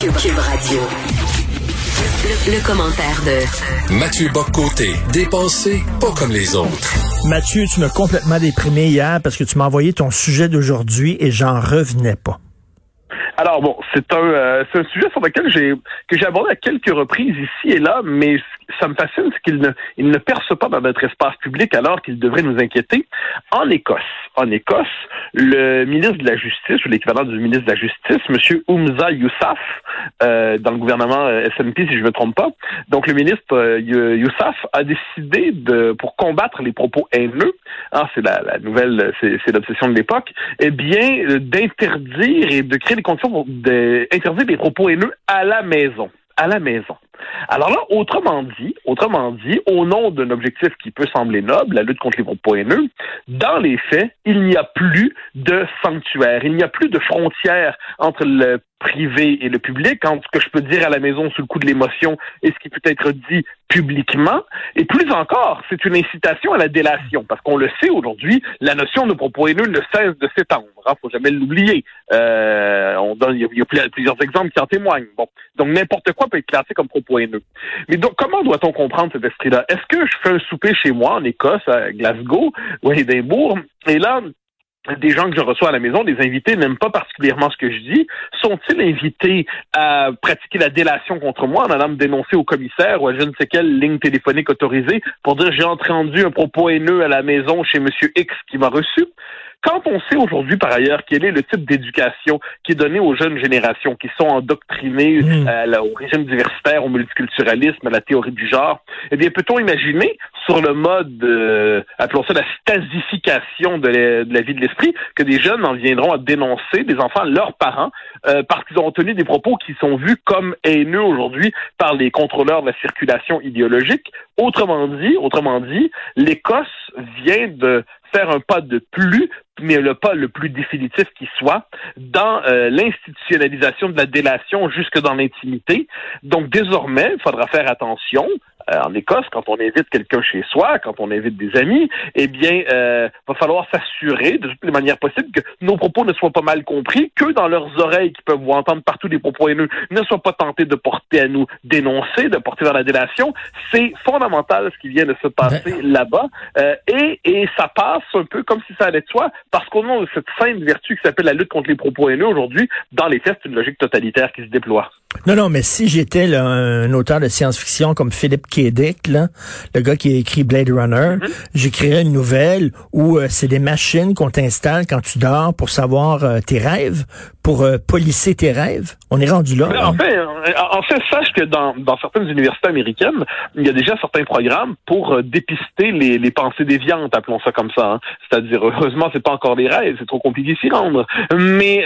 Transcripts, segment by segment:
Cube Radio. Le, commentaire de Mathieu Boccoté, dépensé pas comme les autres. Mathieu, tu m'as complètement déprimé hier parce que tu m'as envoyé ton sujet d'aujourd'hui et j'en revenais pas. Alors bon, c'est un, euh, c'est un sujet sur lequel j'ai que j'ai abordé à quelques reprises ici et là, mais ça me fascine, c'est qu'il ne, il ne perce pas dans notre espace public alors qu'il devrait nous inquiéter. En Écosse, en Écosse, le ministre de la Justice, ou l'équivalent du ministre de la Justice, M. Oumza Youssaf, euh, dans le gouvernement euh, SNP, si je ne me trompe pas, donc le ministre euh, Youssaf a décidé de, pour combattre les propos haineux, hein, c'est la, la, nouvelle, c'est, l'obsession de l'époque, eh bien, d'interdire et de créer des conditions pour d'interdire des propos haineux à la maison à la maison. Alors là, autrement dit, autrement dit, au nom d'un objectif qui peut sembler noble, la lutte contre les propos haineux, dans les faits, il n'y a plus de sanctuaire, il n'y a plus de frontière entre le privé et le public, entre ce que je peux dire à la maison sous le coup de l'émotion et ce qui peut être dit publiquement. Et plus encore, c'est une incitation à la délation, parce qu'on le sait aujourd'hui, la notion de propos haineux ne cesse de s'étendre. Il hein, faut jamais l'oublier. Euh, on donne, il y, a, plusieurs exemples qui en témoignent. Bon, donc n'importe quoi peut être classé comme propos Mais donc, comment doit-on comprendre cet esprit-là? Est-ce que je fais un souper chez moi en Écosse, à Glasgow ou à Édimbourg, et là, des gens que je reçois à la maison, des invités, n'aiment pas particulièrement ce que je dis, sont-ils invités à pratiquer la délation contre moi en allant me dénoncer au commissaire ou à je ne sais quelle ligne téléphonique autorisée pour dire j'ai entendu un propos haineux à la maison chez Monsieur X qui m'a reçu? Quand on sait aujourd'hui, par ailleurs, quel est le type d'éducation qui est donné aux jeunes générations qui sont endoctrinées mmh. euh, au régime diversitaire, au multiculturalisme, à la théorie du genre, eh bien, peut-on imaginer sur le mode, euh, appelons ça la stasification de la, vie de l'esprit, que des jeunes en viendront à dénoncer des enfants, leurs parents, euh, parce qu'ils ont tenu des propos qui sont vus comme haineux aujourd'hui par les contrôleurs de la circulation idéologique? Autrement dit, autrement dit, l'Écosse vient de faire un pas de plus, mais le pas le plus définitif qui soit, dans euh, l'institutionnalisation de la délation jusque dans l'intimité. Donc désormais, il faudra faire attention en Écosse, quand on invite quelqu'un chez soi, quand on invite des amis, eh bien, euh, va falloir s'assurer de toutes les manières possibles que nos propos ne soient pas mal compris, que dans leurs oreilles, qui peuvent vous entendre partout des propos haineux, ne soient pas tentés de porter à nous dénoncer, de porter vers la délation. C'est fondamental ce qui vient de se passer ben. là-bas. Euh, et, et ça passe un peu comme si ça allait de soi, parce nom de cette sainte vertu qui s'appelle la lutte contre les propos haineux, aujourd'hui, dans les faits, c'est une logique totalitaire qui se déploie. Non, non, mais si j'étais un auteur de science-fiction comme Philippe K. Dick, là, le gars qui a écrit Blade Runner, mm-hmm. j'écrirais une nouvelle où euh, c'est des machines qu'on t'installe quand tu dors pour savoir euh, tes rêves, pour euh, polisser tes rêves. On est rendu là. En, fait, en fait, sache que dans, dans certaines universités américaines, il y a déjà certains programmes pour dépister les, les pensées déviantes, appelons ça comme ça. Hein. C'est-à-dire, heureusement, c'est pas encore des rêves, c'est trop compliqué s'y rendre. Mais,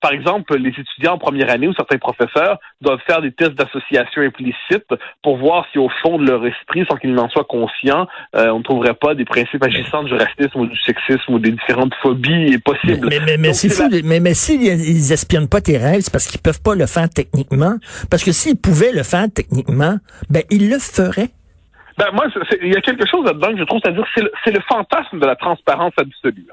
par exemple, les étudiants en première année ou certains professeurs doivent faire des tests d'association implicite pour voir si au fond de leur esprit, sans qu'ils n'en soient conscients, euh, on ne trouverait pas des principes agissants du racisme ou du sexisme ou des différentes phobies possibles. Mais, mais, mais, c'est fou, mais, mais s'ils espionnent pas tes rêves, c'est parce qu'ils peuvent pas le faire techniquement. Parce que s'ils pouvaient le faire techniquement, ben ils le feraient. Ben moi, il y a quelque chose là-dedans que je trouve, c'est-à-dire c'est le, le, fantasme de la transparence absolue.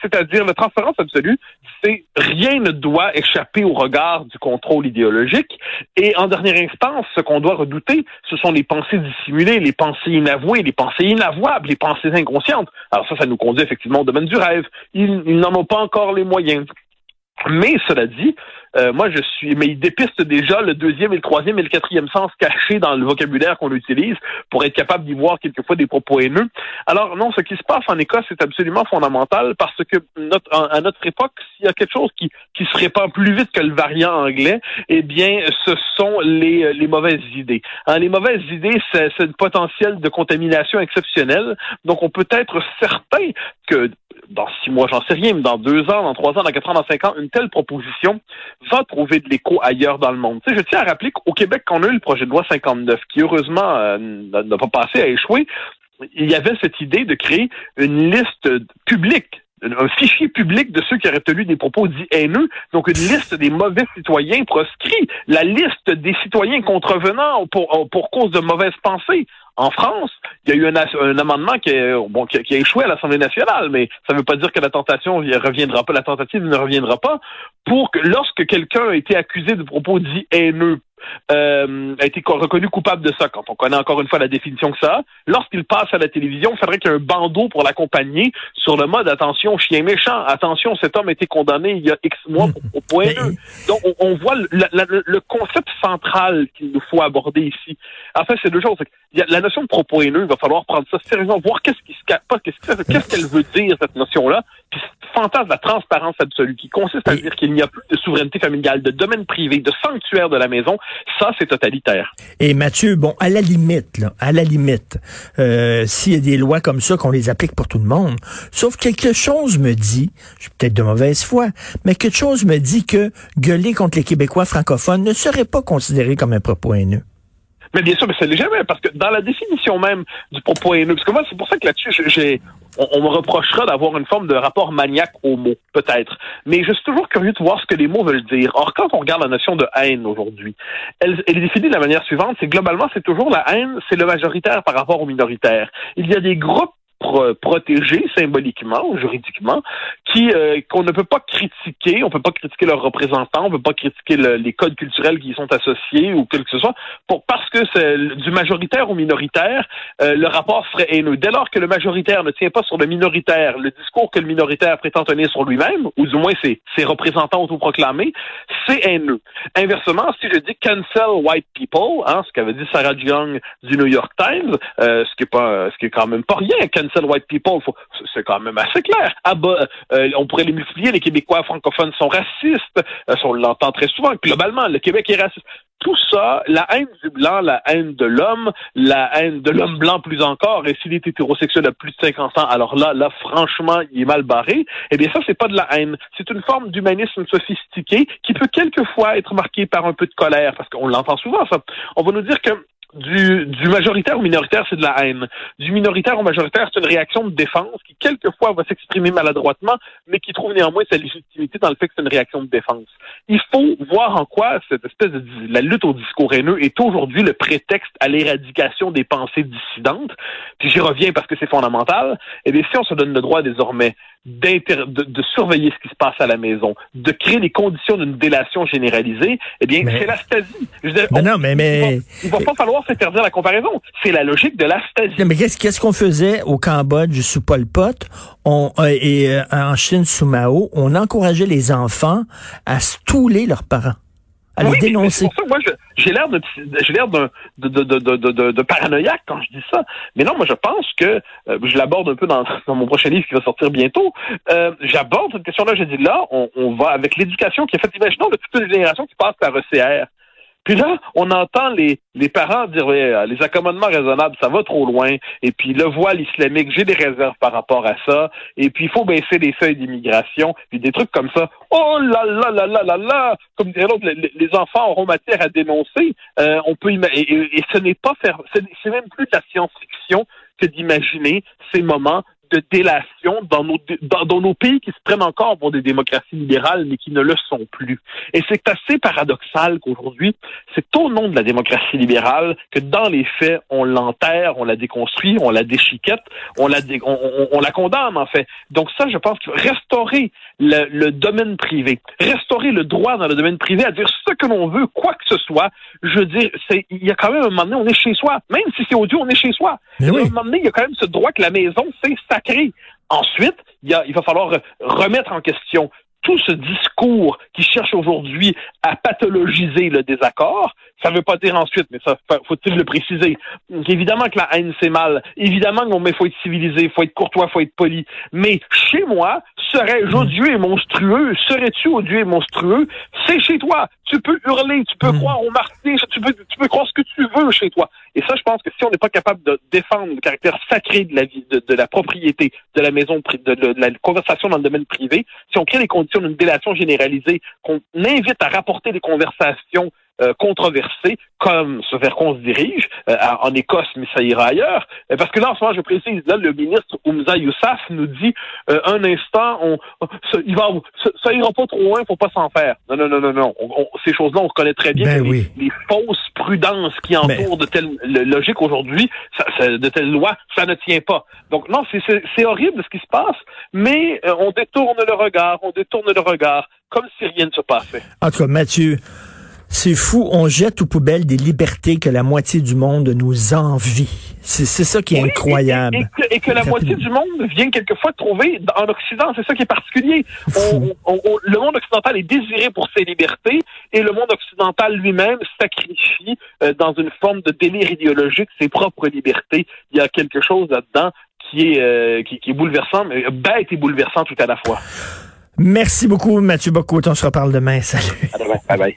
C'est-à-dire la transparence absolue, c'est rien ne doit échapper au regard du contrôle idéologique. Et en dernière instance, ce qu'on doit redouter, ce sont les pensées dissimulées, les pensées inavouées, les pensées inavouables, les pensées inconscientes. Alors ça, ça nous conduit effectivement au domaine du rêve. Ils, ils n'en ont pas encore les moyens. Mais cela dit, euh, moi je suis, mais il dépiste déjà le deuxième et le troisième et le quatrième sens cachés dans le vocabulaire qu'on utilise pour être capable d'y voir quelquefois des propos haineux. Alors non, ce qui se passe en Écosse est absolument fondamental parce que notre, à notre époque, s'il y a quelque chose qui, qui se répand plus vite que le variant anglais, eh bien, ce sont les, les mauvaises idées. Hein, les mauvaises idées, c'est un potentiel de contamination exceptionnel. Donc, on peut être certain que dans six mois, j'en sais rien, mais dans deux ans, dans trois ans, dans quatre ans, dans cinq ans, une telle proposition va trouver de l'écho ailleurs dans le monde. Tu sais, je tiens à rappeler qu'au Québec, quand on a eu le projet de loi 59, qui heureusement euh, n'a pas passé à échouer, il y avait cette idée de créer une liste publique un fichier public de ceux qui auraient tenu des propos dits haineux, donc une liste des mauvais citoyens proscrits, la liste des citoyens contrevenants pour, pour cause de mauvaises pensées. En France, il y a eu un, amendement qui, bon, qui, a échoué à l'Assemblée nationale, mais ça ne veut pas dire que la tentation reviendra pas, la tentative ne reviendra pas, pour que lorsque quelqu'un a été accusé de propos dits haineux euh, a été reconnu coupable de ça, quand on connaît encore une fois la définition que ça lorsqu'il passe à la télévision, il faudrait qu'il y ait un bandeau pour l'accompagner sur le mode attention, chien méchant, attention, cet homme a été condamné il y a X mois pour, point Donc, on, voit le, concept central qu'il nous faut aborder ici. En fait, c'est deux choses. Il y a la notion de propos haineux, il va falloir prendre ça sérieusement, voir qu'est-ce qui se qu'est-ce qu'elle veut dire, cette notion-là, puis fantasme de la transparence absolue, qui consiste à dire qu'il n'y a plus de souveraineté familiale, de domaine privé, de sanctuaire de la maison, ça, c'est totalitaire. Et Mathieu, bon, à la limite, là, à la limite, euh, s'il y a des lois comme ça, qu'on les applique pour tout le monde, sauf quelque chose me dit, je suis peut-être de mauvaise foi, mais quelque chose me dit que gueuler contre les Québécois francophones ne serait pas considéré comme un propos haineux. Mais bien sûr, mais c'est jamais parce que dans la définition même du propos haineux, parce que moi, c'est pour ça que là-dessus, j'ai, on, me reprochera d'avoir une forme de rapport maniaque aux mots, peut-être. Mais je suis toujours curieux de voir ce que les mots veulent dire. Or, quand on regarde la notion de haine aujourd'hui, elle est définie de la manière suivante, c'est globalement, c'est toujours la haine, c'est le majoritaire par rapport au minoritaire. Il y a des groupes protégés symboliquement, juridiquement, qui euh, qu'on ne peut pas critiquer, on peut pas critiquer leurs représentants, on peut pas critiquer les codes culturels qui y sont associés ou quel que ce soit, pour parce que c'est du majoritaire au minoritaire, euh, le rapport serait haineux. Dès lors que le majoritaire ne tient pas sur le minoritaire, le discours que le minoritaire prétend tenir sur lui-même, ou du moins ses, ses représentants autoproclamés, c'est haineux. Inversement, si je dis cancel white people, hein, ce qu'avait dit Sarah Young du New York Times, euh, ce qui est pas, ce qui est quand même pas rien, cancel white people, c'est quand même assez clair. Ah bah, euh, on pourrait les multiplier, les Québécois francophones sont racistes, euh, on l'entend très souvent, globalement, le Québec est raciste. Tout ça, la haine du blanc, la haine de l'homme, la haine de l'homme blanc plus encore, et s'il est hétérosexuel à plus de 50 ans, alors là, là, franchement, il est mal barré. Eh bien, ça, c'est pas de la haine. C'est une forme d'humanisme sophistiqué qui peut quelquefois être marqué par un peu de colère, parce qu'on l'entend souvent, ça. On va nous dire que du, du majoritaire au minoritaire, c'est de la haine. Du minoritaire au majoritaire, c'est une réaction de défense qui, quelquefois, va s'exprimer maladroitement, mais qui trouve néanmoins sa légitimité dans le fait que c'est une réaction de défense. Il faut voir en quoi cette espèce de la lutte au discours haineux est aujourd'hui le prétexte à l'éradication des pensées dissidentes. Puis j'y reviens parce que c'est fondamental. Eh bien, si on se donne le droit désormais de, de, surveiller ce qui se passe à la maison, de créer les conditions d'une délation généralisée, eh bien, c'est l'astasie. Mais non, mais, mais... Il va, va pas falloir s'interdire la comparaison. C'est la logique de l'astasie. Mais qu'est-ce qu'on faisait au Cambodge sous Pol Pot? On, euh, et euh, en Chine sous Mao? On encourageait les enfants à stouler leurs parents à les dénoncer. moi, j'ai l'air de, j'ai l'air de, de, de, de, paranoïaque quand je dis ça. Mais non, moi, je pense que euh, je l'aborde un peu dans, dans, mon prochain livre qui va sortir bientôt. Euh, j'aborde cette question-là. Je dis là, on, on va avec l'éducation qui est faite. Imaginons de toutes les générations qui passent par ECR. Puis là, on entend les, les parents dire les accommodements raisonnables, ça va trop loin. Et puis le voile islamique, j'ai des réserves par rapport à ça. Et puis il faut baisser les seuils d'immigration. Puis des trucs comme ça. Oh là là là là là là! Comme dirait l'autre, les, enfants auront matière à dénoncer. Euh, on peut et, et, ce n'est pas faire, c'est même plus de la science-fiction que d'imaginer ces moments de délation dans nos, dans, nos pays qui se prennent encore pour des démocraties libérales, mais qui ne le sont plus. Et c'est assez paradoxal qu'aujourd'hui, c'est au nom de la démocratie libérale que dans les faits, on l'enterre, on la déconstruit, on la déchiquette, on la, on, la condamne en fait. Donc ça, je pense faut restaurer le, le, domaine privé, restaurer le droit dans le domaine privé à dire ce que l'on veut, quoi que ce soit. Je veux dire, il y a quand même un moment donné, on est chez soi. Même si c'est audio, on est chez soi. Mais oui. À un moment donné, il y a quand même ce droit que la maison, c'est Ensuite, il va falloir remettre en question tout ce discours qui cherche aujourd'hui à pathologiser le désaccord, ça ne veut pas dire ensuite, mais ça faut-il le préciser. évidemment que la haine c'est mal. Évidemment qu'il faut être civilisé, faut être courtois, faut être poli. Mais chez moi, serais-je odieux et monstrueux? Serais-tu odieux et monstrueux? C'est chez toi. Tu peux hurler, tu peux hmm. croire au martyr, tu peux, tu peux croire ce que tu veux chez toi. Et ça, je pense que si on n'est pas capable de défendre le caractère sacré de la vie, de, la propriété, de la maison, de, de, la conversation dans le domaine privé, si on crée les conditions d'une délation généralisée, qu'on invite à rapporter des conversations euh, controversé, comme ce vers qu'on se dirige euh, en Écosse, mais ça ira ailleurs. Euh, parce que là, en ce moment, je précise, là, le ministre Oumza Youssaf nous dit un instant, on, ça, il va, ça, ira pas trop loin, faut pas s'en faire. Non, non, non, non, non. ces choses-là, on reconnaît très bien ben que les, fausses prudences qui entourent de telles logiques aujourd'hui, de telles lois, ça ne tient pas. Donc non, c'est horrible ce qui se passe, mais on détourne le regard, on détourne le regard, comme si rien ne se passait. En tout cas, Mathieu, c'est fou, on jette aux poubelles des libertés que la moitié du monde nous envie. C'est ça qui est incroyable. Et, que, la moitié du monde vient quelquefois trouver en Occident. C'est ça qui est particulier. le monde occidental est désiré pour ses libertés et le monde occidental lui-même sacrifie euh, dans une forme de délire idéologique ses propres libertés. Il y a quelque chose là-dedans qui est, euh, qui, qui, est bouleversant, mais bête et bouleversant tout à la fois. Merci beaucoup, Mathieu Bocco. On se reparle demain. Salut. À demain. Bye bye.